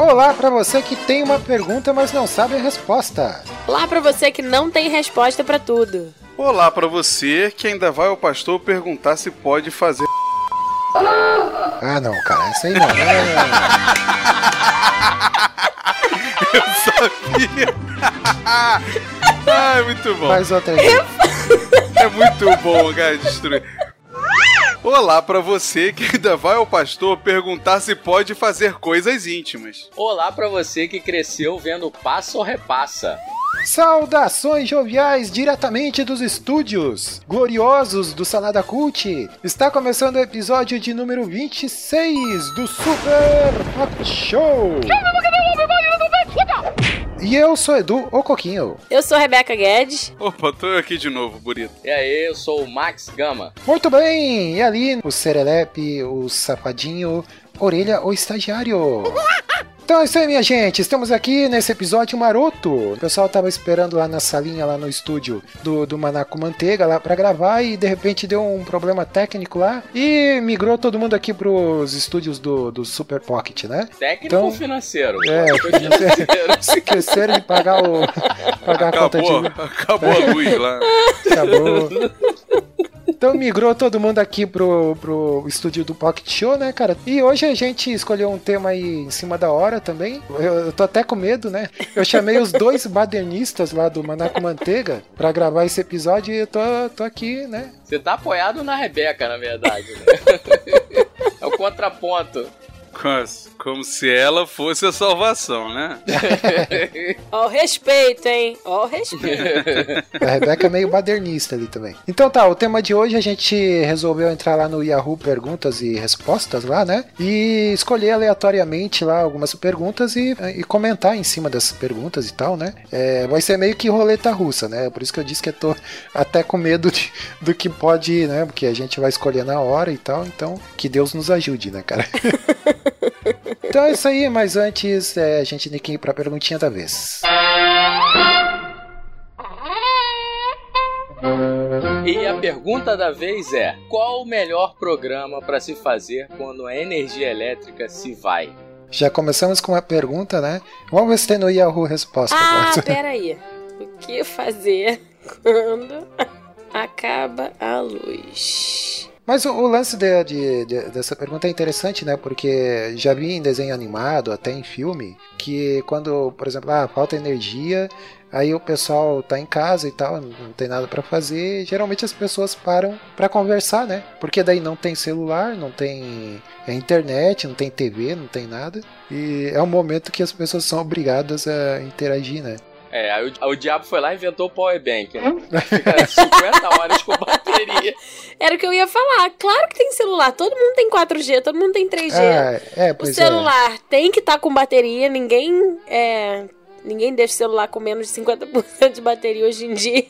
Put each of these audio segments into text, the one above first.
Olá para você que tem uma pergunta, mas não sabe a resposta. Olá para você que não tem resposta para tudo. Olá para você que ainda vai ao pastor perguntar se pode fazer. Ah, não, cara, essa aí não. É... Eu sabia. Ai, muito bom. Faz outra aí. É muito bom, cara, destruir. Olá para você que ainda vai ao pastor perguntar se pode fazer coisas íntimas. Olá para você que cresceu vendo Passa ou Repassa. Saudações joviais diretamente dos estúdios gloriosos do Salada Cult. Está começando o episódio de número 26 do Super Hot Show. E eu sou Edu, o Coquinho. Eu sou Rebeca Guedes. Opa, tô aqui de novo, bonito. E aí, eu sou o Max Gama. Muito bem, e ali o Serelepe, o Safadinho, Orelha, o Estagiário. Então é isso aí, minha gente. Estamos aqui nesse episódio maroto. O pessoal tava esperando lá na salinha, lá no estúdio do, do Manaco Manteiga, lá pra gravar, e de repente deu um problema técnico lá e migrou todo mundo aqui pros estúdios do, do Super Pocket, né? Técnico Então- ou financeiro? É, Foi financeiro. esqueceram de pagar o. pagar a conta Acabou, de. acabou a luz lá. Acabou. Então migrou todo mundo aqui pro, pro estúdio do Pocket Show, né, cara? E hoje a gente escolheu um tema aí em cima da hora também. Eu, eu tô até com medo, né? Eu chamei os dois badernistas lá do Manaco Manteiga pra gravar esse episódio e eu tô, tô aqui, né? Você tá apoiado na Rebeca, na verdade. Né? É o contraponto. Como- Como se ela fosse a salvação, né? Ó o respeito, hein? Ó o respeito. A Rebeca é meio badernista ali também. Então tá, o tema de hoje a gente resolveu entrar lá no Yahoo Perguntas e Respostas lá, né? E escolher aleatoriamente lá algumas perguntas e, e comentar em cima dessas perguntas e tal, né? É, vai ser meio que roleta russa, né? Por isso que eu disse que eu tô até com medo de- do que pode, né? Porque a gente vai escolher na hora e tal. Então, que Deus nos ajude, né, cara? Então é isso aí, mas antes é, a gente tem que ir pra perguntinha da vez. E a pergunta da vez é: qual o melhor programa para se fazer quando a energia elétrica se vai? Já começamos com uma pergunta, né? Vamos ver se tem no Yahoo resposta. Ah, peraí. O que fazer quando acaba a luz? Mas o, o lance de- de- de- dessa pergunta é interessante, né? Porque já vi em desenho animado, até em filme, que quando, por exemplo, ah, falta energia, aí o pessoal tá em casa e tal, não tem nada pra fazer, geralmente as pessoas param pra conversar, né? Porque daí não tem celular, não tem é, internet, não tem TV, não tem nada. E é um momento que as pessoas são obrigadas a interagir, né? É, aí o, o diabo foi lá e inventou o Power Bank, né? Fica 50 horas com bateria. Era o que eu ia falar. Claro que tem celular. Todo mundo tem 4G, todo mundo tem 3G. Ah, é, o é. celular tem que estar com bateria. Ninguém é, Ninguém deixa o celular com menos de 50% de bateria hoje em dia.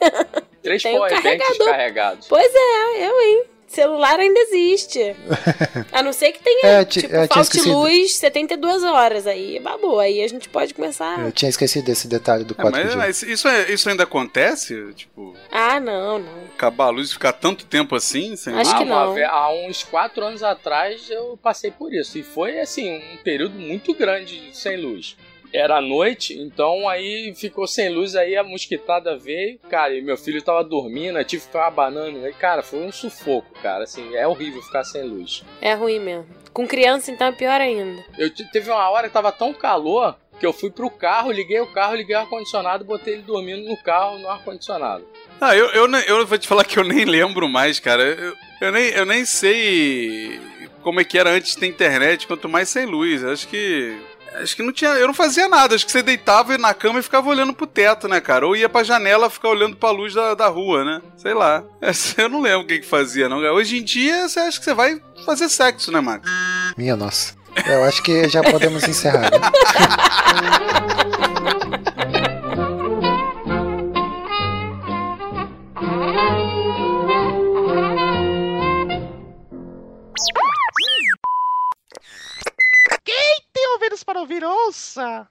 Três Tem banks carregador. Pois é, eu, hein? Celular ainda existe. A não ser que tenha, É, ti- tipo, é, falte luz 72 horas. Aí babou. Aí a gente pode começar. Eu tinha esquecido desse detalhe do É, 4G. mas, mas isso, é- isso ainda acontece? Tipo, Ah, não, não. acabar a luz e ficar tanto tempo assim? Sem Acho Ah, que uma não. ve- há uns quatro anos atrás eu passei por isso. E foi, assim, um período muito grande sem luz. Era à noite, então aí ficou sem luz, aí a mosquitada veio, cara, e meu filho tava dormindo, eu tive que ficar abanando. Aí, cara, foi um sufoco, cara, assim, é horrível ficar sem luz. É ruim mesmo. Com criança, então, é pior ainda. Eu te- teve uma hora que tava tão calor que eu fui pro carro, liguei o carro, liguei o ar-condicionado, botei ele dormindo no carro, no ar-condicionado. Ah, eu, eu, eu vou te falar que eu nem lembro mais, cara. Eu, eu, nem, eu nem sei como é que era antes da internet, quanto mais sem luz. Acho que. Acho que não tinha. Eu não fazia nada. Acho que você deitava na cama e ficava olhando pro teto, né, cara? Ou ia pra janela ficar olhando pra luz da, da rua, né? Sei lá. Eu não lembro o que, que fazia, não. Hoje em dia, você acha que você vai fazer sexo, né, Max? Minha nossa. Eu acho que já podemos encerrar. Né? ouça!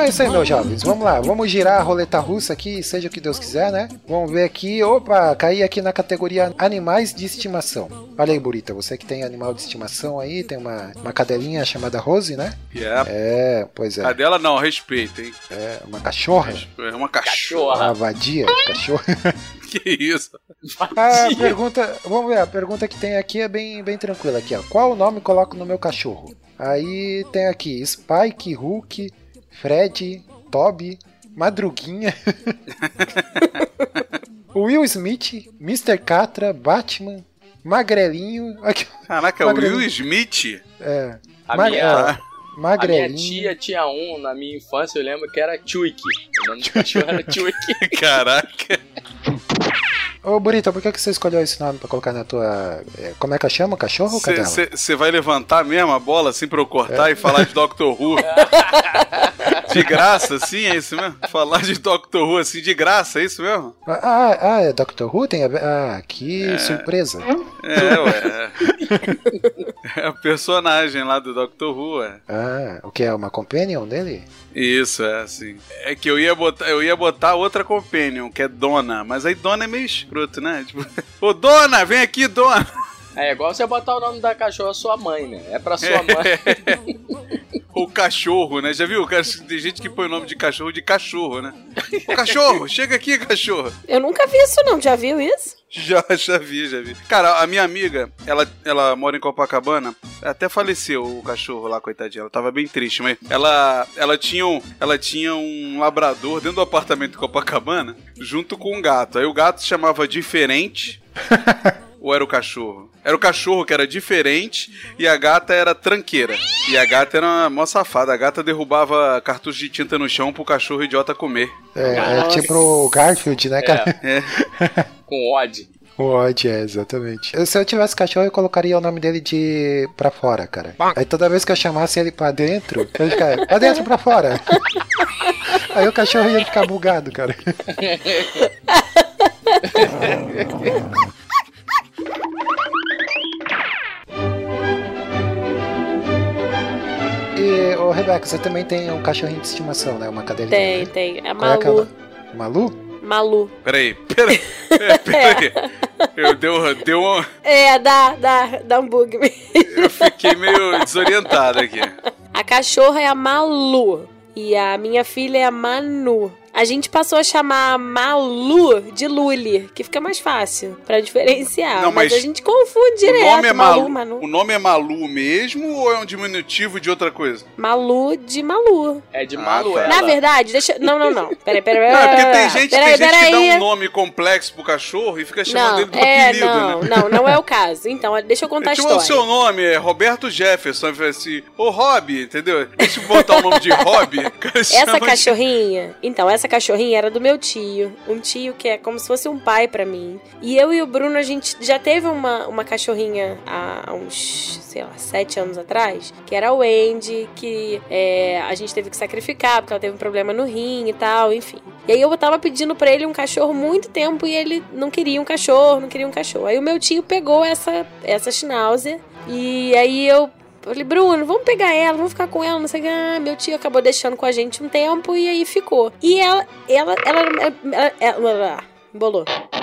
Então é isso aí, meus jovens. Vamos lá, vamos girar a roleta russa aqui, seja o que Deus quiser, né? Vamos ver aqui. Opa, caí aqui na categoria animais de estimação. Olha aí, Burita, você que tem animal de estimação aí, tem uma, uma cadelinha chamada Rose, né? Yeah. É, pois A é. dela não, respeita, hein? É uma cachorra. É uma cachorra. Cachorra. Uma vadia, cachorra. Que isso? A pergunta, vamos ver, a pergunta que tem aqui é bem, bem tranquila aqui, ó. Qual o nome coloco no meu cachorro? Aí tem aqui Spike, Hulk, Fred, Toby, Madruguinha, Will Smith, Mr. Catra, Batman, Magrelinho, aqui, Caraca, o Magrelinho. Will Smith? é, A Ma- minha- é, A minha Magrelinho. tia tinha um na minha infância, eu lembro que era Chuik. O nome do cachorro era Chuik. Caraca. Ô, Burita, por que que você escolheu esse nome pra colocar na tua... é, como é que chama? Cachorro ou cadela? Você vai levantar mesmo a bola assim pra eu cortar e falar de Doctor Who? de graça, assim, é isso mesmo? Falar de Doctor Who assim de graça, é isso mesmo? Ah, ah, é Doctor Who? Tem a... Ah, que surpresa. É, ué. É o personagem lá do Doctor Who, ué. Ah, o que é uma companion dele? Isso, é assim. É que eu ia botar, eu ia botar outra companion, que é Dona, mas aí Dona é meio escroto, né? Tipo, ô Dona, vem aqui, Dona! É igual você botar o nome da cachorra sua mãe, né? É pra sua mãe. Ou cachorro, né? Já viu? Tem gente que põe o nome de cachorro de cachorro, né? Ô cachorro, chega aqui, cachorro. Eu nunca vi isso, não. Já viu isso? Já, já vi, já vi. Cara, a minha amiga, ela, ela mora em Copacabana, até faleceu o cachorro lá, coitadinha. Ela tava bem triste, mas ela, ela, tinha um, ela tinha um labrador dentro do apartamento de Copacabana, junto com um gato. Aí o gato se chamava Diferente. Ou era o cachorro? Era o cachorro que era diferente e a gata era tranqueira. E a gata era uma mó safada. A gata derrubava cartucho de tinta no chão pro cachorro idiota comer. É, é tipo o Garfield, né, cara? É. Com ódio. O Odd, é, exatamente. Se eu tivesse cachorro, eu colocaria o nome dele de pra fora, cara. Aí toda vez que eu chamasse ele pra dentro, ele ficava, pra dentro, pra fora. Aí o cachorro ia ficar bugado, cara. E, ô Rebeca, você também tem um cachorrinho de estimação, né? Uma cadelinha. Tem, né? tem. É Qual é que é Malu. Malu? Malu. Peraí, peraí. É, peraí. Eu deu, deu um, É, dá, dá, dá um bug. eu fiquei meio desorientado aqui. A cachorra é a Malu. E a minha filha é a Manu. A gente passou a chamar Malu de Luli, que fica mais fácil pra diferenciar. Não, mas, mas a gente confunde O direto. nome é Malu, Malu. Manu. O nome é Malu mesmo ou é um diminutivo de outra coisa? Malu de Malu. É de Ah, Maluela. tá. Na verdade, deixa. Não, não, não. Peraí, peraí. Não, é porque tem gente, peraí, tem gente que dá um nome complexo pro cachorro e fica chamando Não, ele do é, apelido, não, né? não, não é o caso. Então, deixa eu contar É a tipo, história. o seu nome é Roberto Jefferson, eu falei assim, ô Rob, entendeu? Deixa eu botar o nome de Rob. o Essa de- cachorrinha, então, essa cachorrinha era do meu tio. Um tio que é como se fosse um pai pra mim. E eu e o Bruno, a gente já teve uma, uma cachorrinha há uns, sei lá, sete anos atrás, que era a Wendy, que é, a gente teve que sacrificar porque ela teve um problema no rim e tal, enfim. E aí eu tava pedindo pra ele um cachorro muito tempo e ele não queria um cachorro, não queria um cachorro. Aí o meu tio pegou essa, essa schnauzer e aí eu eu falei, Bruno, vamos pegar ela, vamos ficar com ela, não sei o que. Ah, meu tio acabou deixando com a gente um tempo e aí ficou. E ela, ela, ela, ela, ela, ela, ela embolou. Ela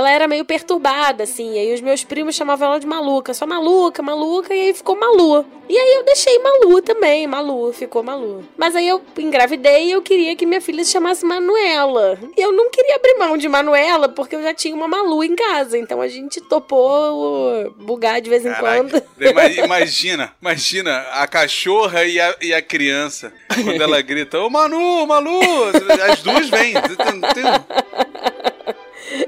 era meio perturbada, assim, e aí os meus primos chamavam ela de maluca, só maluca, maluca, e aí ficou Malu. E aí eu deixei Malu também, Malu, ficou Malu. Mas aí eu engravidei e eu queria que minha filha se chamasse Manuela. E eu não queria abrir mão de Manuela, porque eu já tinha uma Malu em casa, então a gente topou bugar de vez em quando. Caraca, ima- imagina, imagina a cachorra e a, e a criança, quando ela grita, ô Manu, Malu, as duas vêm.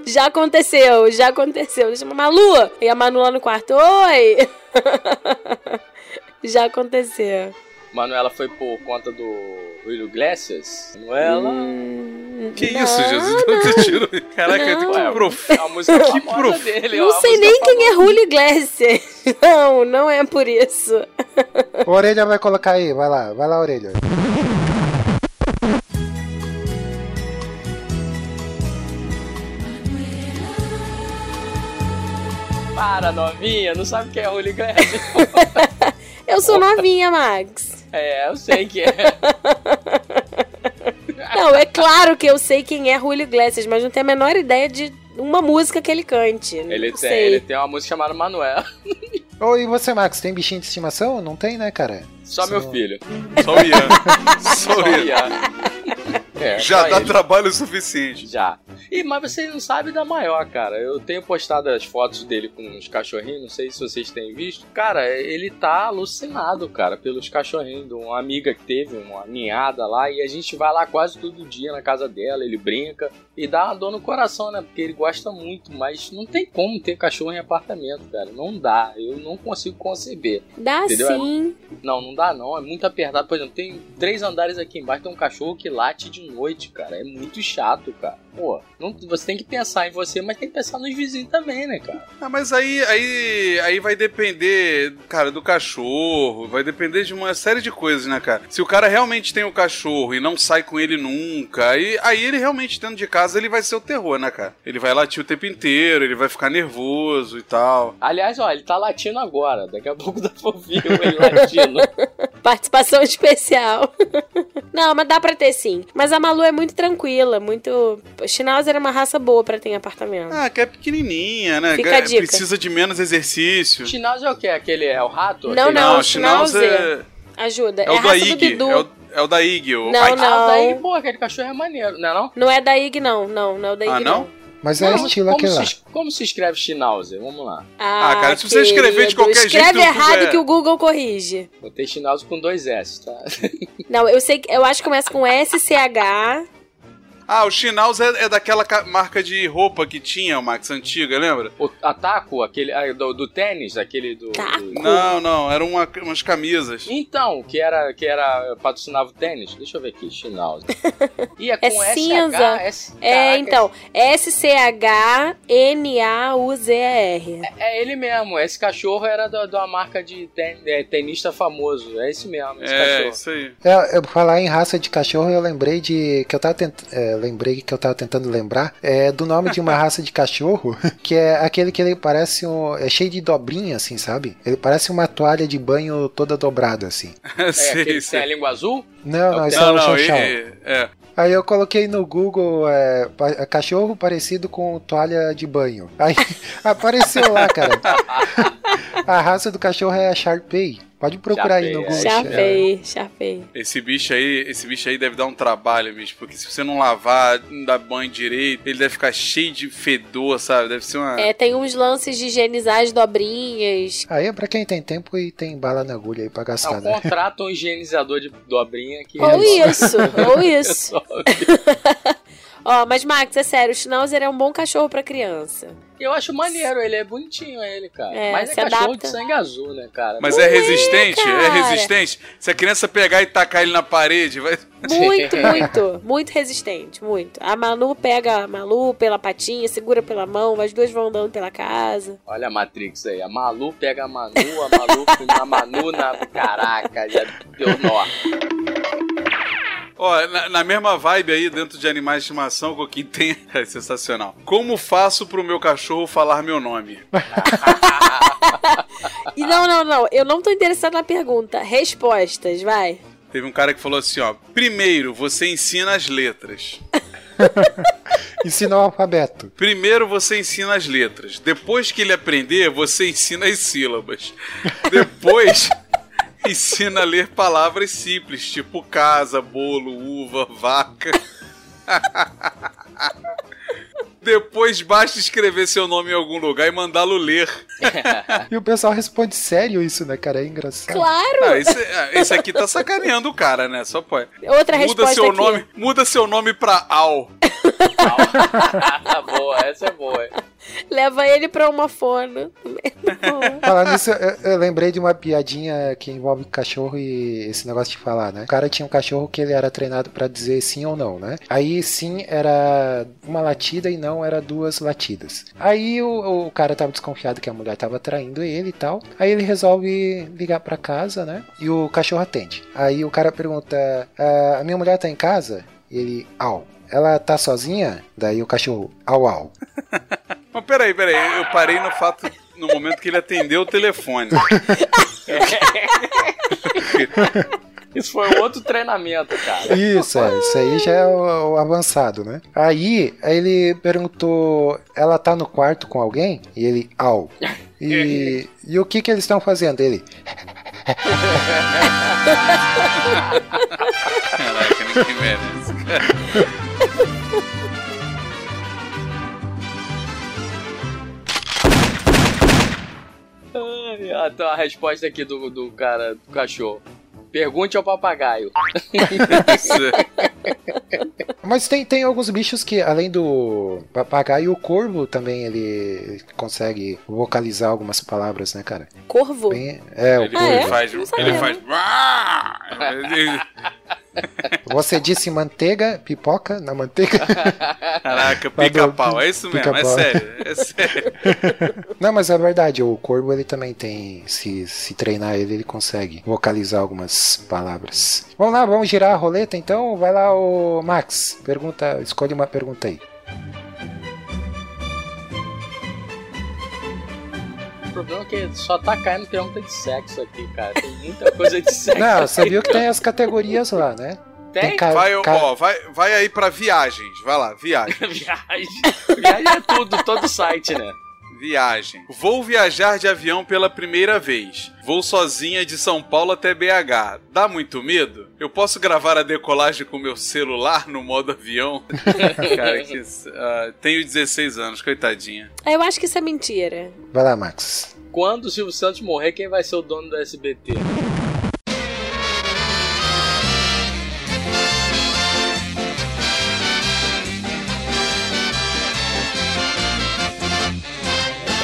Já aconteceu, já aconteceu. Deixa eu Malu! E a Manu lá no quarto, oi! já aconteceu. Manuela foi por conta do William Iglesias. Manuela. Hum, Que não, isso, Jesus? não. Tu tirou. Caraca, Não. que É profundo. a música Que famosa profundo. dele. Não sei nem quem é famosa. Julio Iglesias. Não, não é por isso. O Orelha vai colocar aí, vai lá, vai lá, Orelha. Para, novinha, não sabe quem é o William Iglesias. Eu sou novinha, Max. É, eu sei que é. Não, é claro que eu sei quem é Julio Iglesias, mas não tenho a menor ideia de uma música que ele cante. Ele não tem, sei. ele tem uma música chamada Manuel. Ô, e você, Max, tem bichinho de estimação? Não tem, né, cara? Só meu filho. Só o Ian. Só o Ian. É, Já só dá ele. trabalho suficiente. Já. E, mas você não sabe da maior, cara. Eu tenho postado as fotos dele com os cachorrinhos, não sei se vocês têm visto. Cara, ele tá alucinado, cara, pelos cachorrinhos. de Uma amiga que teve uma ninhada lá e a gente vai lá quase todo dia na casa dela, ele brinca e dá uma dor no coração, né? Porque ele gosta muito, mas não tem como ter cachorro em apartamento, cara. Não dá. Eu não consigo conceber. Dá Entendeu? sim. Não, não dá não. É muito apertado. Por exemplo, tem três andares aqui embaixo, tem um cachorro que late de noite, cara. É muito chato, cara. Pô, não, você tem que pensar em você, mas tem que pensar nos vizinhos também, né, cara? Ah, mas aí, aí, aí vai depender, cara, do cachorro, vai depender de uma série de coisas, né, cara? Se o cara realmente tem o cachorro e não sai com ele nunca, aí, aí ele realmente dentro de casa ele vai ser o terror, né, cara? Ele vai latir o tempo inteiro, ele vai ficar nervoso e tal. Aliás, ó, ele tá latindo agora. Daqui a pouco dá pra ouvir ele latindo. Participação especial. Não, mas dá pra ter sim. Mas a Malu é muito tranquila, muito. Schnauzer é uma raça boa pra ter em apartamento. Ah, que é pequenininha, né? Fica a Que dica. Precisa de menos exercício. Schnauzer é o quê? Aquele é o rato? Não, Aquele- não, Schnauzer Schnauzer. Ajuda. é, É, o da Ig. É o, é o da Ig. O Não, Ike. não. Ah, daí, pô, aquele cachorro é maneiro, não é não? Não é da IG, não. Não, não é o da IG, Ah, não? Mas é Não, estilo como aquele lá. se, como se escreve Schnauzer? Vamos lá. Ah, cara, se você escrever de qualquer escreve jeito, errado é- que o Google corrige. Botei Schnauzer com dois S, tá? Não, eu sei que eu acho que começa com SCH. Ah, o Schnauzer é, é daquela ca- marca de roupa que tinha, o Max, antiga, lembra? O Ataco, aquele ah, do, do tênis, aquele do... Do- Não, não, eram uma- umas camisas. Então, que era, que era patrocinava o tênis. Deixa eu ver aqui, Schnauzer. E é É com SH, cinza. S, É, caraca, então, S-C-H-N-A-U-Z-E-R. É ele mesmo, esse cachorro era da, da marca de ten- é, tenista famoso. É esse mesmo, esse É, cachorro. isso aí. É, eu falar em raça de cachorro, eu lembrei de que eu tava tent... é, lembrei que eu tava tentando lembrar é, do nome de uma raça de cachorro, que é aquele que ele parece um, é cheio de dobrinha assim, sabe? Ele parece uma toalha de banho toda dobrada assim. É sei, aquele que tem sei. a língua azul? Não, não, esse é Não, o não, Chow Chow. e- é. Aí eu coloquei no Google é, pa- cachorro parecido com toalha de banho. Aí apareceu lá, cara. A raça do cachorro é a Sharpei. Pode procurar aí no Sharpei, Google. é. Chapei, chapei. Esse bicho aí, esse bicho aí deve dar um trabalho, bicho, porque se você não lavar, não dar banho direito, ele deve ficar cheio de fedor, sabe? Deve ser uma É, tem uns lances de higienizar as dobrinhas. Aí é pra quem tem tempo e tem bala na agulha aí pra gastar, Não, né? contrata um higienizador de dobrinha que Ou isso, ou isso. Ó, mas Max, é sério, o Schnauzer é um bom cachorro pra criança. Eu acho maneiro, ele é bonitinho ele, cara. É, Mas é cachorro adapta. de sangue azul, né, cara? Mas é resistente? É cara. resistente? Se a criança pegar e tacar ele na parede, vai. Muito, muito, muito resistente, muito. A Manu pega a Malu pela patinha, segura pela mão, as duas vão andando pela casa. Olha a Matrix aí. A Malu pega a Manu, a Malu com a Manu na. Caraca, já deu nó. Ó, na, na mesma vibe aí, dentro de animais de estimação, o que tem é sensacional. Como faço pro meu cachorro falar meu nome? E não, não, não, eu não tô interessada na pergunta. Respostas, vai. Teve um cara que falou assim, ó. Primeiro, você ensina as letras. Ensina o alfabeto. Primeiro você ensina as letras. Depois que ele aprender, você ensina as sílabas. Depois ensina a ler palavras simples, tipo casa, bolo, uva, vaca. Depois basta escrever seu nome em algum lugar e mandá-lo ler. E o pessoal responde sério isso, né, cara? É engraçado. Claro! Ah, esse, ah, esse aqui tá sacaneando o cara, né? Só pode. Outra Muda resposta seu aqui. nome, muda seu nome pra Al. boa, essa é boa. Leva ele pra uma. Boa. Falar nisso, eu, eu lembrei de uma piadinha que envolve cachorro e esse negócio de falar, né? O cara tinha um cachorro que ele era treinado pra dizer sim ou não, né? Aí sim era uma latida e não era duas latidas. Aí o, o cara tava desconfiado que a mulher tava traindo ele e tal. Aí ele resolve ligar pra casa, né? E o cachorro atende. Aí o cara pergunta: "Ah, A minha mulher tá em casa? E ele, au. Ela tá sozinha? Daí o cachorro, au au. Mas peraí, peraí, eu parei no fato, no momento que ele atendeu o telefone. Isso foi um outro treinamento, cara. Isso, é, isso aí já é o, o avançado, né? Aí, aí ele perguntou: ela tá no quarto com alguém? E ele, au. E, e o que que eles estão fazendo? Ele, Caraca, ninguém merece. cara. Ai, ah, Então a resposta aqui do, do cara, do cachorro. Pergunte ao papagaio. Mas tem, tem alguns bichos que, além do papagaio, o corvo também ele consegue vocalizar algumas palavras, né, cara? Corvo? Bem- é, o Ele, corvo. é? faz. Não Ele sabia, faz. Você disse manteiga, pipoca na manteiga? Caraca, pica-pau. É isso mesmo, é sério. É sério. Não, mas é verdade, o corvo ele também tem, se, se treinar ele, ele consegue vocalizar algumas palavras. Vamos lá, vamos girar a roleta então? Vai lá, o Max, pergunta, escolhe uma pergunta aí. Problema é que só tá caindo pergunta de sexo aqui, cara. Tem muita coisa de sexo. Não, aqui. você viu que tem as categorias lá, né? Tem? ca- Vai, ca- ó, vai, vai aí pra viagens. Vai lá, viagem. Viagem. Viagem é tudo, todo site, né? Viagem. Vou viajar de avião pela primeira vez. Vou sozinha de São Paulo até BH. Dá muito medo? Eu posso gravar a decolagem com meu celular no modo avião? Cara, que. ah, tenho 16 anos, coitadinha. Eu acho que isso é mentira. Vai lá, Max. Quando o Silvio Santos morrer, quem vai ser o dono do SBT?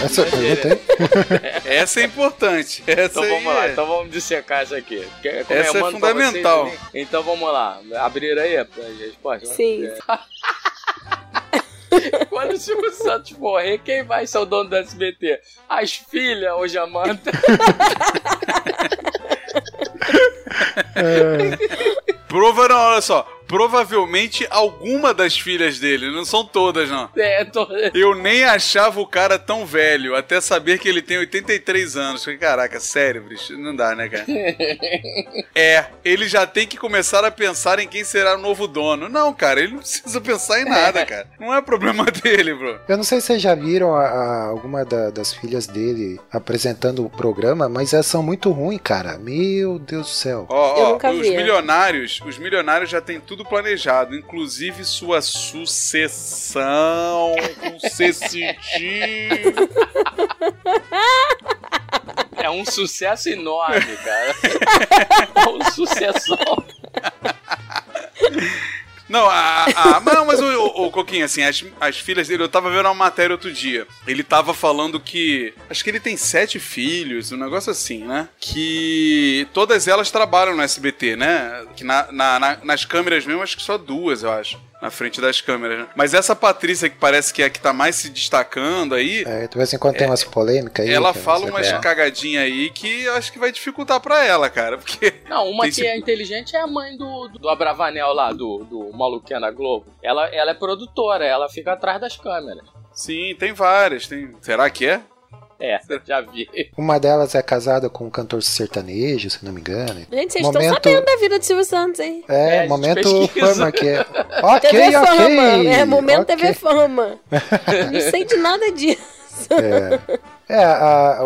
Essa pergunta aí? Essa é importante. Essa Então vamos lá, é- então vamos dissecar isso aqui. Como Essa é mando pra fundamental. vocês então vamos lá, abrir aí a resposta. né? Sim. Quando o Silvio Santos morrer, quem vai ser o dono do SBT? As filhas ou Jamanta? Prova, não, olha só. Provavelmente alguma das filhas dele, não são todas, não. É, tô... Eu nem achava o cara tão velho, até saber que ele tem 83 anos. Caraca, sério, bicho, não dá, né, cara? é, ele já tem que começar a pensar em quem será o novo dono. Não, cara, ele não precisa pensar em nada, cara. Não é problema dele, bro. Eu não sei se vocês já viram a- a- alguma da- das filhas dele apresentando o programa, mas elas são muito ruins, cara. Meu Deus do céu. Ó, Eu ó, nunca os vi. milionários, os milionários já têm tudo planejado, inclusive sua sucessão com cedinho. é um sucesso enorme, cara. É um sucessão. Não, a, a- não, mas o, o, o Coquinho, assim, as, as filhas dele, eu tava vendo uma matéria outro dia. Ele tava falando que. Acho que ele tem sete filhos, um negócio assim, né? Que todas elas trabalham no SBT, né? Que na, na- na- nas câmeras mesmo, acho que só duas, eu acho. Na frente das câmeras, né? Mas essa Patrícia, que parece que é a que tá mais se destacando aí. É, de vez em quando tem umas polêmicas aí. Ela fala umas vê. cagadinhas aí que eu acho que vai dificultar pra ela, cara. Porque. Não, uma que esse- é inteligente é a mãe do, do Abravanel lá, do, do maluquinho na Globo. Ela, ela é produtora, ela fica atrás das câmeras. Sim, tem várias. Tem... Será que é? É, já vi. Uma delas é casada com um cantor sertanejo, se não me engano. Gente, vocês Momento- estão sabendo da vida do Silvio Santos, hein? É, É, momento fama que é. Ok, TV ok. Fama. É momento ok. TV Fama. Não sei de nada disso. É, a- a-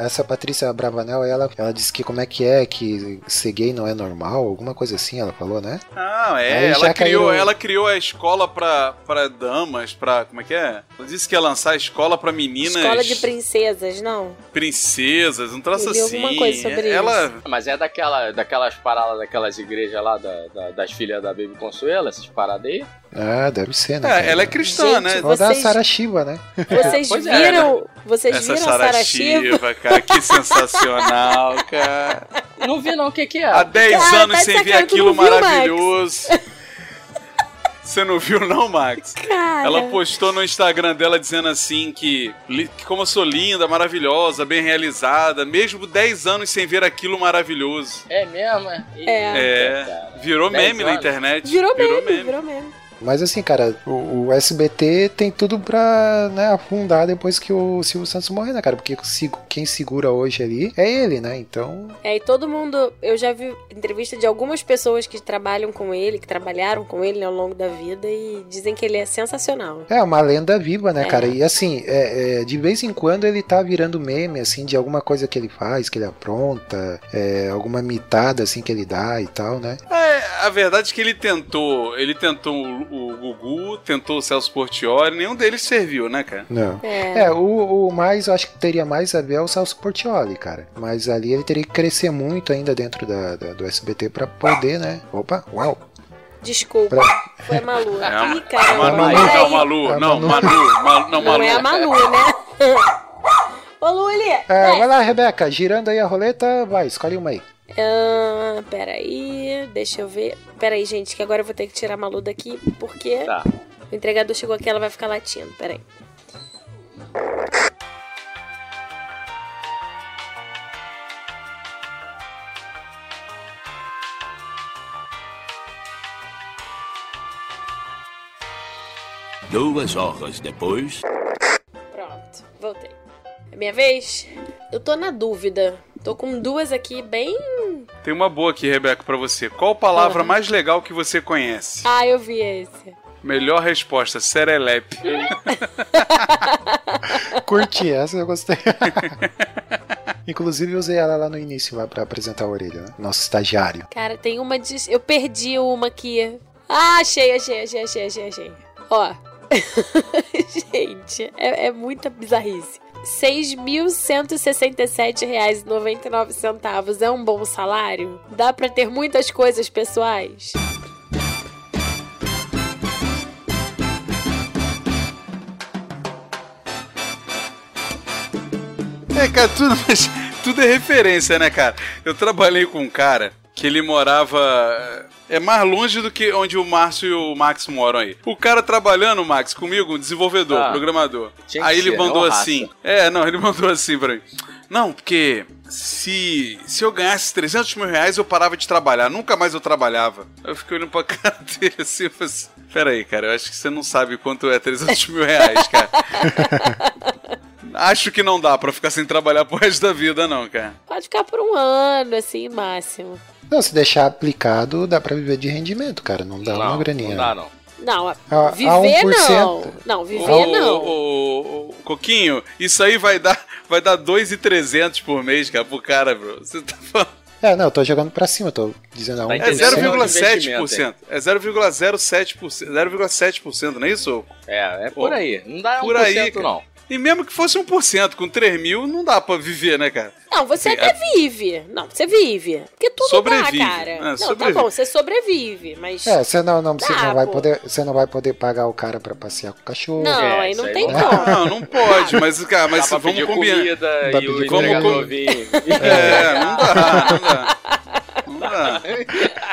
a- essa Patrícia Bravanel, ela, ela disse que como é que é, que ser gay não é normal, alguma coisa assim, ela falou, né? Aí é, ela criou, caiu- ela criou a escola pra, pra damas, pra. Como é que é? Ela disse que ia lançar a escola pra meninas. Escola de princesas, não. princesas, um li assim. alguma coisa sobre ela. Mas é daquela, daquelas paradas, daquelas igrejas lá da- da- das filhas da Baby Consuelo, essas paradas aí. Ah, deve ser, né? É, ela é cristã, Gente, né? Vou dar a Vocês- Sara Shiva, né? Vocês Pois é, viram, vocês Essa viram a Sara Sarah Shiva? Shiva, cara, que sensacional, cara. Não vi não, o que que é? Há 10 Cara, anos tá sem ver aquilo Max? maravilhoso. Você não viu, não, Max? Cara, Ela postou no Instagram dela dizendo assim que, que como eu sou linda, maravilhosa, bem realizada, mesmo 10 anos sem ver aquilo maravilhoso. É mesmo? É. É, cara. virou 10 meme na anos? internet. virou meme, virou meme. Mas assim, cara, o, o SBT tem tudo pra né, afundar depois que o Silvio Santos morrer, né, cara? Porque quem segura hoje ali é ele, né? Então. É, e todo mundo. Eu já vi entrevista de algumas pessoas que trabalham com ele, que trabalharam com ele ao longo da vida e dizem que ele é sensacional. É uma lenda viva, né, É. cara? E assim, é, é, de vez em quando ele tá virando meme, assim, de alguma coisa que ele faz, que ele apronta, é, alguma mitada, assim, que ele dá e tal, né? É, a verdade é que ele tentou. Ele tentou o, Gugu, tentou o Celso Portioli, nenhum deles serviu, né, cara? Não. É. É, o, o mais, eu acho que teria mais a ver é o Celso Portioli, cara. Mas ali ele teria que crescer muito ainda dentro da, da- do SBT pra poder, né? Opa, uau! Desculpa, Pra- foi a Malu. É a, Ih, a caramba. Manu, não, Malu, É a não, Manu. Manu, Ma- não, Não Malu. é a Malu, né? Ô, Luli! É, vai. vai lá, Rebeca, girando aí a roleta, vai, escolhe uma aí. Ah, peraí, deixa eu ver. Peraí, gente, que agora eu vou ter que tirar a Malu daqui, porque Tá. o entregador chegou aqui ela vai ficar latindo. Peraí. Duas horas depois. Pronto, voltei. É minha vez? Eu tô na dúvida. Tô com duas aqui bem. Tem uma boa aqui, Rebeca, pra você. Qual palavra Uhum. mais legal que você conhece? Ah, eu vi esse. Melhor resposta, serelepe. Curti essa, eu gostei. Inclusive, eu usei ela lá no início, lá pra apresentar a orelha, né? Nosso estagiário. Cara, tem uma de. Eu perdi uma aqui. Ah, achei, achei, achei, achei, achei, achei. Ó. Gente, é, é muita bizarrice. R$ 6.167,99 é um bom salário? Dá pra ter muitas coisas pessoais? É, cara, tudo, tudo é referência, né, cara? Eu trabalhei com um cara que ele morava. É mais longe do que onde o Márcio e o Max moram aí. O cara trabalhando, Max, comigo, um desenvolvedor, Ah. programador. Aí ele mandou raça. assim. É, não, ele mandou assim pra mim. Não, porque se, se eu ganhasse 300 mil reais, eu parava de trabalhar. Nunca mais eu trabalhava. Eu fiquei olhando pra cara dele assim e falei assim, Pera aí, cara, eu acho que você não sabe quanto é 300 mil reais, cara. Acho que não dá pra ficar sem trabalhar pro resto da vida, não, cara. Pode ficar por um ano, assim, máximo. Não, se deixar aplicado, dá pra viver de rendimento, cara. Não dá uma graninha. Não dá, não. Não, a- A- a viver 1%. não. Não, viver Ô, não. ô, ô, Coquinho, isso aí vai dar, vai dar 2,300 por mês, cara, pro cara, bro. Você tá falando. É, não, eu tô jogando pra cima, eu tô dizendo a Tá É entendendo? Esse é o 0,7%. É 0,07%. 0,7%, não é isso? É, é por aí. Não dá por 1% aí, não. E mesmo que fosse 1%, com 3 mil, não dá pra viver, né, cara? Não, você Assim, até vive. Não, você vive. Porque tudo Sobrevive. dá, cara. É, não, sobrevive. tá bom, você sobrevive, mas. É, você não, não, você Dá, não vai pô. poder, você não vai poder pagar o cara pra passear com o cachorro. Não, É, aí não aí tem não como. Não, não pode, mas, cara, mas dá vamos combinar. comida Dá e o pedir entregador vir. É, não dá, não dá. Não dá.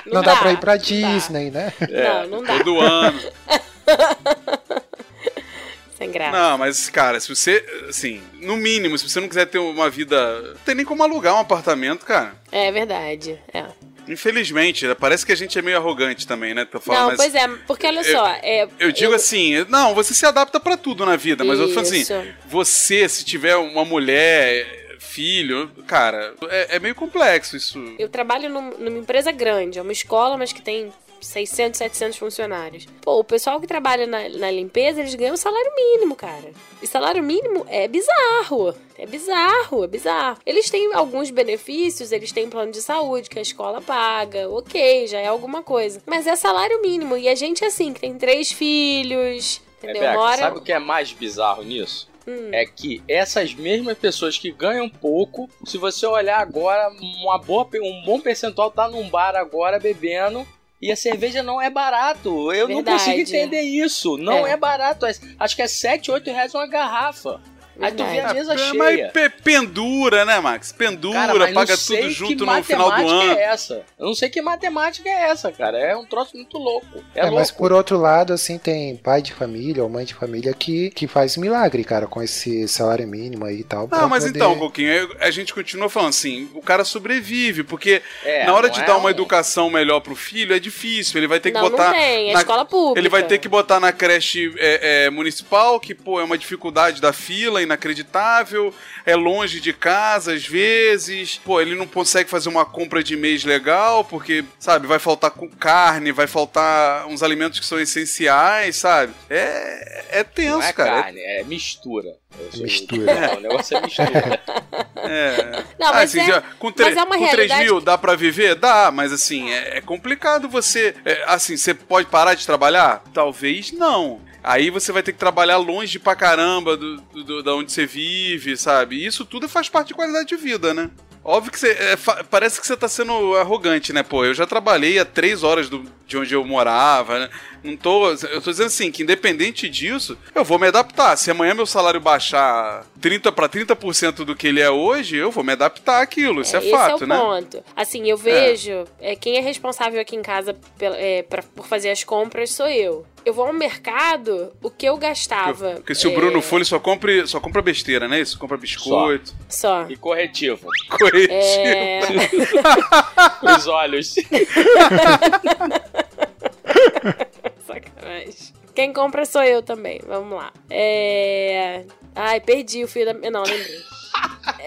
Não, dá, pra ir pra Disney, né? Não, não dá. Todo ano. Sem graça. Não, mas, cara, se você, assim, no mínimo, se você não quiser ter uma vida. Não tem nem como alugar um apartamento, cara. É verdade. É. Infelizmente, parece que a gente é meio arrogante também, né? Tô falando, Não, mas pois é, porque olha eu- só. É, Eu digo assim, não, você se adapta pra tudo na vida, mas eu falo assim, Isso. você, se tiver uma mulher, filho, cara, é, é meio complexo isso. Eu trabalho num- numa empresa grande, é uma escola, mas que tem 600, 700 funcionários. Pô, o pessoal que trabalha na, na limpeza, eles ganham salário mínimo, cara. E salário mínimo é bizarro. É bizarro, é bizarro. Eles têm alguns benefícios, eles têm plano de saúde que a escola paga, ok, já é alguma coisa. Mas é salário mínimo. E a gente, assim, que tem três filhos, entendeu? Rebeca, Mora. sabe o que é mais bizarro nisso? Hum. É que essas mesmas pessoas que ganham pouco, se você olhar agora, uma boa, um bom percentual tá num bar agora bebendo. E a cerveja não é barato. Eu não Verdade. consigo entender isso. Não É. é, barato. Acho que é 7, 8 reais uma garrafa. Aí tu vê a mesa É, cheia. mas pe- pendura, né, Max? Pendura, Cara, paga tudo junto no final do matemática ano. é essa. Eu não sei que matemática é essa, cara. É um troço muito louco. É, É, louco. mas por outro lado, assim, tem pai de família ou mãe de família que, que faz milagre, cara, com esse salário mínimo aí e tal. Não, mas poder- então, Coquinho, a gente continua falando assim, o cara sobrevive, porque É, na hora de é dar uma um- educação melhor pro filho é difícil, ele vai ter que não, botar... não tem. É na- escola pública. Ele vai ter que botar na creche é, é, municipal, que, pô, é uma dificuldade da fila, inacreditável, é longe de casa às vezes, pô, ele não consegue fazer uma compra de mês legal, porque, sabe, vai faltar carne, vai faltar uns alimentos que são essenciais, sabe? É, é tenso, Não é cara. carne, é mistura. Eu sei- Mistura. O negócio é mistura. É. Não, Ah, mas assim, é- com, mas é uma com 3 realidade mil que- dá pra viver? Dá, mas assim, é, é complicado você. é, assim, você pode parar de trabalhar? Talvez não. Aí você vai ter que trabalhar longe pra caramba do, do- do- da onde você vive, sabe? E isso tudo faz parte de qualidade de vida, né? Óbvio que você. é, parece que você tá sendo arrogante, né? Pô, eu já trabalhei a três horas do- de onde eu morava, né? Não tô. Eu tô dizendo assim, que independente disso, eu vou me adaptar. Se amanhã meu salário baixar 30 para 30% do que ele é hoje, eu vou me adaptar àquilo. Isso é, esse fato, é o né? ponto. Assim, eu vejo é, quem é responsável aqui em casa pela- é, pra- por fazer as compras sou eu. Eu vou ao mercado, o que eu gastava. Porque se o é, Bruno for, ele só compra, só compra besteira, né? Isso, compra biscoito, Só. E corretivo. corretivo. É, Os olhos. sacanagem. Quem compra sou eu também. Vamos lá. É... Ai, perdi o fio da. Não, lembrei.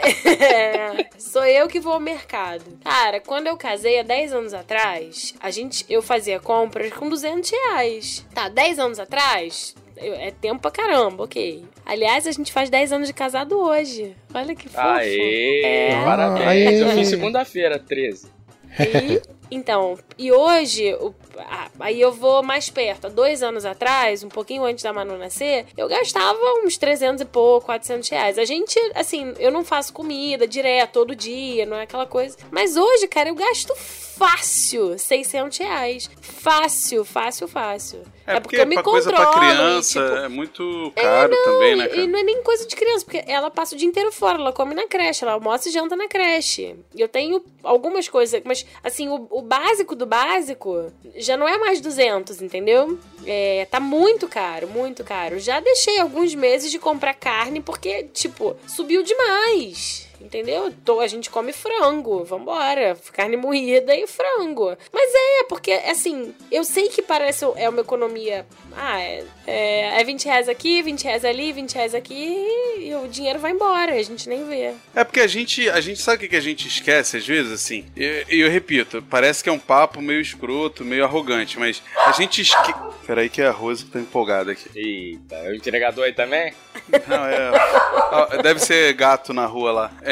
É, sou eu que vou ao mercado. Cara, quando eu casei há 10 anos atrás, a gente, eu fazia compras com 200 reais. Tá, 10 anos atrás, é tempo pra caramba, ok. Aliás, a gente faz 10 anos de casado hoje. Olha que fofo. Aê, É. parabéns. Aê. Eu fiz segunda-feira, 13. E, então, e hoje, o- a- aí eu vou mais perto. Há dois anos atrás, um pouquinho antes da Manu nascer, eu gastava uns 300 e pouco, 400 reais. A gente, assim, eu não faço comida direto, todo dia, não é aquela coisa. Mas hoje, cara, eu gasto fácil 600 reais. Fácil, fácil, fácil. É, porque, eu me pra controlo. coisa pra e, criança tipo, é muito caro também, né, e cara? não é nem coisa de criança, porque ela passa o dia inteiro fora, ela come na creche, ela almoça e janta na creche. Eu tenho algumas coisas, mas assim, o, o básico do básico já não é mais 200, entendeu? É, tá muito caro, muito caro. Já deixei alguns meses de comprar carne porque, tipo, subiu demais. Entendeu? Tô, a gente come frango, vambora. Carne moída e frango. Mas é, porque, assim, eu sei que parece é uma economia. Ah, é, é, é 20 reais aqui, 20 reais ali, 20 reais aqui e o dinheiro vai embora, a gente nem vê. É porque a gente, a gente sabe o que a gente esquece às vezes, assim. E eu, eu repito, parece que é um papo meio escroto, meio arrogante, mas a gente esquece. Peraí, que é a Rose que tá empolgada aqui. Eita, é o entregador aí também? Não, é. Deve ser gato na rua lá. É,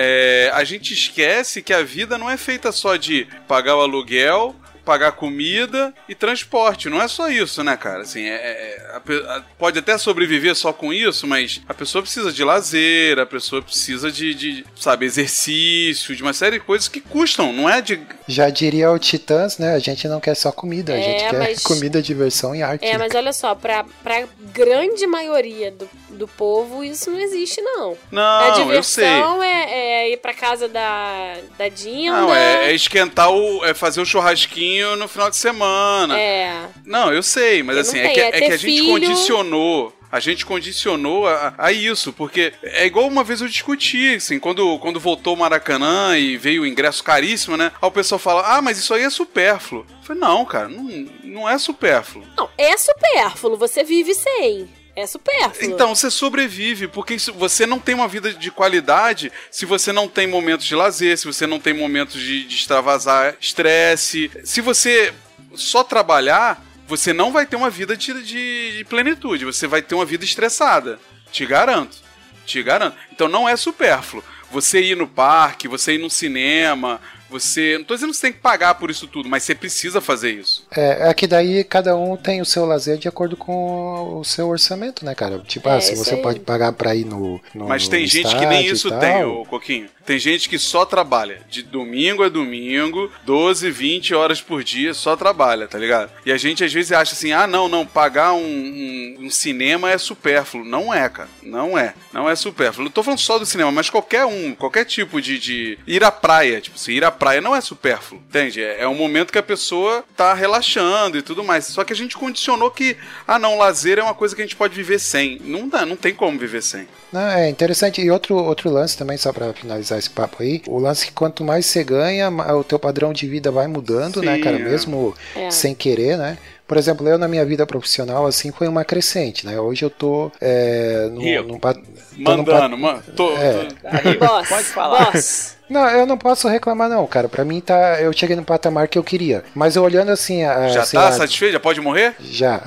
a gente esquece que a vida não é feita só de pagar o aluguel, pagar comida e transporte. Não é só isso, né, cara? Assim, é, é- a pe- a- pode até sobreviver só com isso, mas a pessoa precisa de lazer, a pessoa precisa de, de, sabe, exercício, de uma série de coisas que custam, não é de. Já diria o Titãs, né? A gente não quer só comida, a É, gente quer mas- comida, diversão e arte. É, né? mas olha só, pra, pra grande maioria do, do povo, isso não existe, não. a Não, eu sei. diversão é, é ir pra casa da, da Dinda. Não, é, é esquentar o. é fazer o churrasquinho no final de semana. É. Não, eu sei, mas Eu assim, é que, é é que a gente filho. condicionou. A gente condicionou a, a isso, porque é igual uma vez eu discuti, assim, quando, quando voltou o Maracanã e veio o ingresso caríssimo, né? Aí o pessoal fala, ah, mas isso aí é supérfluo. Eu falei, não, cara, não, não é supérfluo. Não, é supérfluo, você vive sem. É supérfluo. Então, você sobrevive, porque você não tem uma vida de qualidade se você não tem momentos de lazer, se você não tem momentos de, de extravasar estresse. Se você só trabalhar, você não vai ter uma vida de, de- de plenitude, você vai ter uma vida estressada. Te garanto. Te garanto. Então não é supérfluo. Você ir no parque, você ir no cinema, você. Não tô dizendo que você tem que pagar por isso tudo, mas você precisa fazer isso. É, é que daí cada um tem o seu lazer de acordo com o seu orçamento, né, cara? Tipo, É, ah, se você aí. pode pagar pra ir no. no Mas no tem gente que nem isso tem, ô Coquinho. Tem gente que só trabalha. De domingo a domingo, 12, 20 horas por dia, só trabalha, tá ligado? E a gente às vezes acha assim: ah, não, não, pagar um, um- um cinema é supérfluo. Não é, cara. Não é. Não é supérfluo. Não tô falando só do cinema, mas qualquer um, qualquer tipo de. de... Ir à praia. Tipo, se ir à praia não é supérfluo, entende? É, é um momento que a pessoa tá relaxando e tudo mais. Só que a gente condicionou que, ah, não, lazer é uma coisa que a gente pode viver sem. Não dá, não tem como viver sem. Não, é interessante. E outro, outro lance também, só pra finalizar esse papo aí, o lance que quanto mais você ganha, o teu padrão de vida vai mudando, né, Sim, cara? é. Mesmo É. sem querer, né? Por exemplo, eu na minha vida profissional, assim, foi uma crescente, né? Hoje eu tô é, no, Rico. pa- tô Mandando, mano. Tô, É. tô- rico, Boss, pode falar. boss. Não, eu não posso reclamar não, cara. Pra mim tá, eu cheguei no patamar que eu queria. Mas eu olhando assim, a, Já sei tá lá, satisfeito? Já pode morrer? já.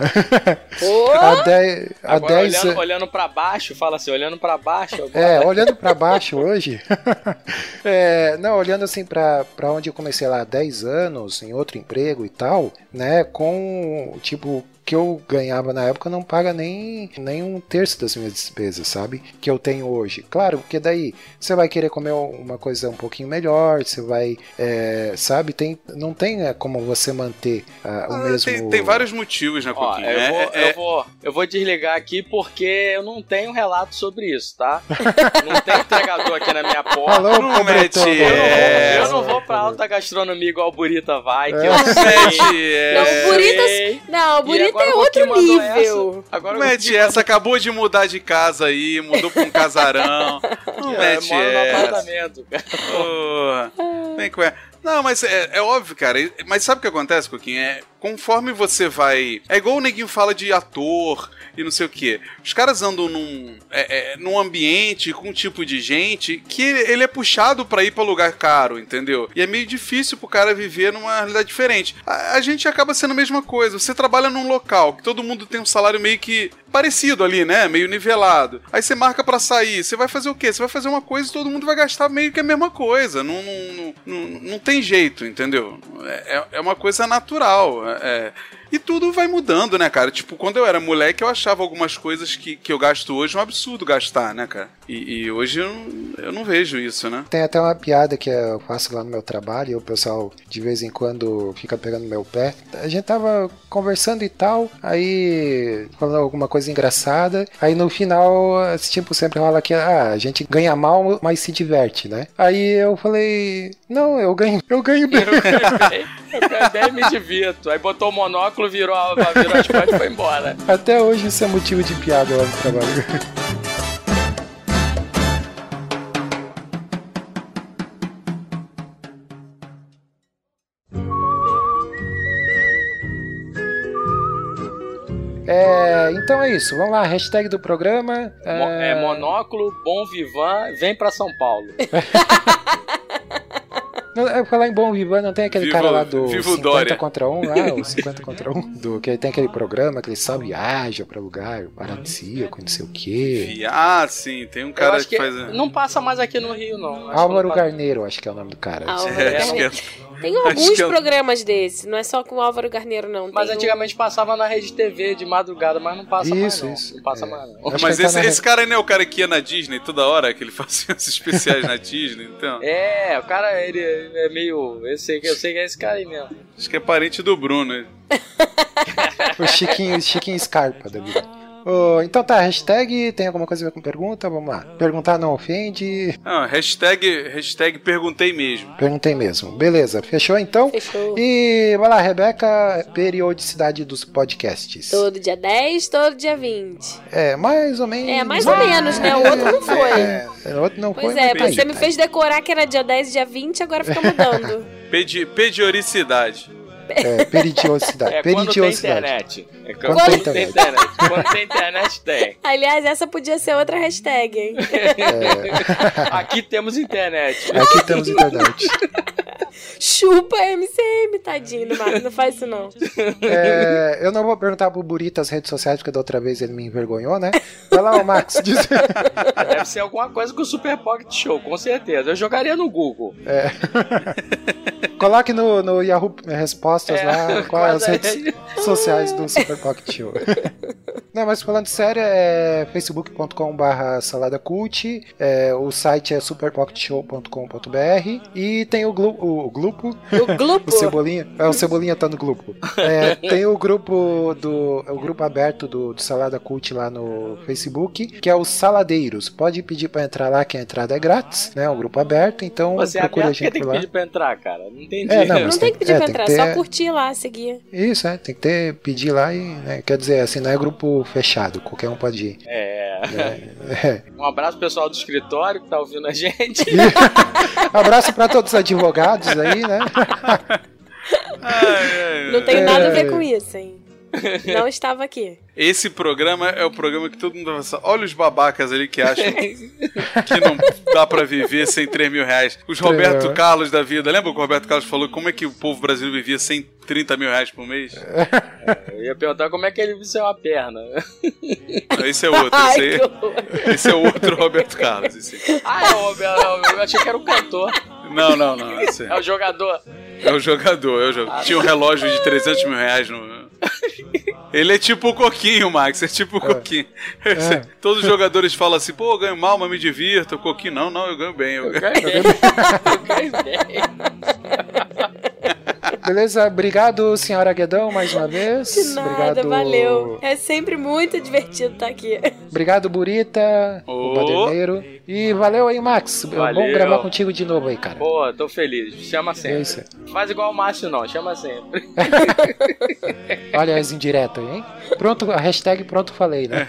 Ô, há 10 há Agora, 10 olhando, olhando pra baixo, fala assim, olhando pra baixo. É, agora- olhando pra baixo hoje. é, não, olhando assim pra pra onde eu comecei lá há 10 anos, em outro emprego e tal, né? Com tipo que eu ganhava na época não paga nem, nem um terço das minhas despesas, sabe? Que eu tenho hoje. Claro, porque daí você vai querer comer uma coisa um pouquinho melhor, você vai, é, sabe? Tem, não tem é, como você manter ah, o Ah, mesmo. tem, tem vários motivos, né, Ó, Coquinho? eu, É- vou, é- eu, vou, eu vou desligar aqui porque eu não tenho relato sobre isso, tá? não tem entregador aqui na minha porta. Alô, Não cobretão, mete? Eu não, vou, É, eu não vou pra alta gastronomia igual o Burita vai, que eu É. sei. Mete essa. Não, o Burita- sei. Não, o Burita é outro nível. essa. Agora mete essa, acabou de mudar de casa aí, mudou pra um casarão. Não É, mete no essa. apartamento, cara. Porra. Vem com essa. Não, mas é, é óbvio, cara. Mas sabe o que acontece, Coquinho? É, conforme você vai. É igual o neguinho fala de ator e não sei o quê. Os caras andam num, é, é, num ambiente com um tipo de gente que ele é puxado pra ir pra lugar caro, entendeu? E é meio difícil pro cara viver numa realidade diferente. A, a gente acaba sendo a mesma coisa. Você trabalha num local que todo mundo tem um salário meio que parecido ali, né? Meio nivelado. Aí você marca pra sair. Você vai fazer o quê? Você vai fazer uma coisa e todo mundo vai gastar meio que a mesma coisa. Não, não, não, não, não tem jeito, entendeu? É, é- é uma coisa natural. É-. E tudo vai mudando, né, cara? Tipo, quando eu era moleque, eu achava algumas coisas que, que eu gasto hoje um absurdo gastar, né, cara? E, e hoje eu, não- eu não vejo isso, né? Tem até uma piada que eu faço lá no meu trabalho e o pessoal de vez em quando fica pegando meu pé. A gente tava conversando e tal, aí falando alguma coisa engraçada, aí no final, tipo, sempre rola que ah, a gente ganha mal, mas se diverte, né? Aí eu falei, não, eu ganho, eu ganho bem. Eu ganho bem, eu ganho bem e me divirto. Aí botou o monóculo, virou, a- virou as costas e foi embora. Até hoje isso é motivo de piada lá no trabalho. É, então é isso. Vamos lá, hashtag do programa. Mo- É, monóculo, bom vivan, vem pra São Paulo. Eu falar em Bom Vivan, não tem aquele Vivo- cara lá do Vivo 50 Dória. contra 1 lá, o 50 contra 1, do, que tem aquele programa que ele só viaja pra lugar paradisíaco, não sei o quê. Ah, sim, tem um cara acho que, que faz. não passa mais aqui no Rio, não. Álvaro Garneiro, acho que é o nome do cara. Álvaro É, acho que é- Garneiro. Tem alguns eu- programas desses, não é só com o Álvaro Garneiro, não. Mas Tem antigamente passava na rede TV de madrugada, mas não passa mais Isso, não. isso. Não passa É. mais não. Acho Mas esse, tá esse cara não é o cara que ia na Disney toda hora, que ele fazia os especiais na Disney, então. É, o cara, ele é meio... Eu sei, que- eu sei que é esse cara aí mesmo. Acho que é parente do Bruno. O Chiquinho, Chiquinho Scarpa da vida. Ô, então tá, hashtag, tem alguma coisa a ver com pergunta? Vamos lá. Perguntar não ofende. Não, hashtag, hashtag perguntei mesmo. Perguntei mesmo. Beleza, fechou então? Fechou. E vai lá, Rebeca, periodicidade dos podcasts. Todo dia 10, todo dia 20. É, mais ou menos. É, mais ou menos, né? O outro não foi. É, o outro não Pois foi. é, mas tá aí, você me tá fez decorar que era dia 10 e dia 20, agora fica mudando. Pedi, pedioricidade. É, peridiosidade. É quando tem internet. É Quando quando, tem internet. internet. Quando tem internet, tem. Aliás, essa podia ser outra hashtag, hein? É, Aqui temos internet. aqui temos internet. Chupa MCM, tadinho do Marcos. Não faz isso, não. É, eu não vou perguntar pro Burita as redes sociais, porque da outra vez ele me envergonhou, né? Vai lá, ô Max, diz. Deve ser alguma coisa com o Super Pocket Show, com certeza. Eu jogaria no Google. Coloque no, no Yahoo Respostas É, lá quais as redes sociais do Super Pocket Show. Não, mas falando sério, é facebook.com.br saladacult, é, o site é superpocketshow.com.br e tem o, glu, o, o grupo, O Glupo. o Cebolinha, é, o Cebolinha tá no grupo. É, tem o grupo do, o grupo aberto do, do Salada Cult lá no Facebook, que é os Saladeiros. Pode pedir pra entrar lá, que a entrada é grátis, né? É um grupo aberto, então Você é procura a aberto porque gente tem por que lá. pedir pra entrar, cara. Não entendi. É, não, Não mas tem que pedir é, pra tem que entrar, ter- só curtir lá, seguir. Isso, é, tem que ter, pedir lá e, né, quer dizer, assim, não é grupo fechado, qualquer um pode ir. É. É. Um abraço pro pessoal do escritório que tá ouvindo a gente. Abraço pra todos os advogados aí, né? Não tem nada a ver É. com isso, hein? Não estava aqui. Esse programa é o programa que todo mundo vai pensar. Olha os babacas ali que acham que não dá pra viver sem 3 mil reais. Os Roberto É. Carlos da vida. Lembra que o Roberto Carlos falou como é que o povo brasileiro vivia sem 30 mil reais por mês? Eu ia perguntar como é que ele venceu a perna. Não, esse é outro. Ai, Esse, aí- esse é o outro Roberto Carlos. esse. Ah, é o Roberto. Eu achei que era o cantor. Não, não, não. Esse É o jogador. é o jogador. É o jogador. Tinha um relógio de 300 mil reais no. Ele é tipo o Coquinho, Max. É tipo o Coquinho. É. Todos os jogadores falam assim: pô, eu ganho mal, mas me divirto. O Coquinho, não, não, eu ganho bem. Eu Eu ganho... ganhei. Eu ganhei. Beleza, obrigado, senhora Guedão, mais uma vez. De nada, obrigado, valeu. É sempre muito divertido estar aqui. Obrigado, Burita, Ô. o Baderneiro. E valeu aí, Max. É bom Valeu. gravar contigo de novo aí, cara. Pô, tô feliz. Chama É sempre. isso. Faz igual o Márcio, não. Chama sempre. Olha as indiretas aí, hein? Pronto, a hashtag pronto falei, né?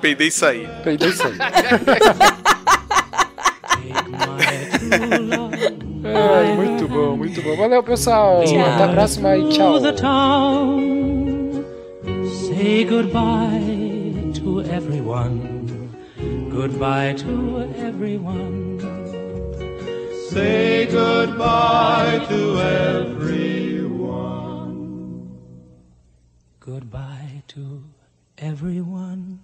Peidei e saí. Peidei isso aí. Ai, muito bom, muito bom. Valeu, pessoal. Tchau. Até a próxima e tchau. Say goodbye to everyone. Goodbye to everyone. Say goodbye to everyone. Goodbye to everyone.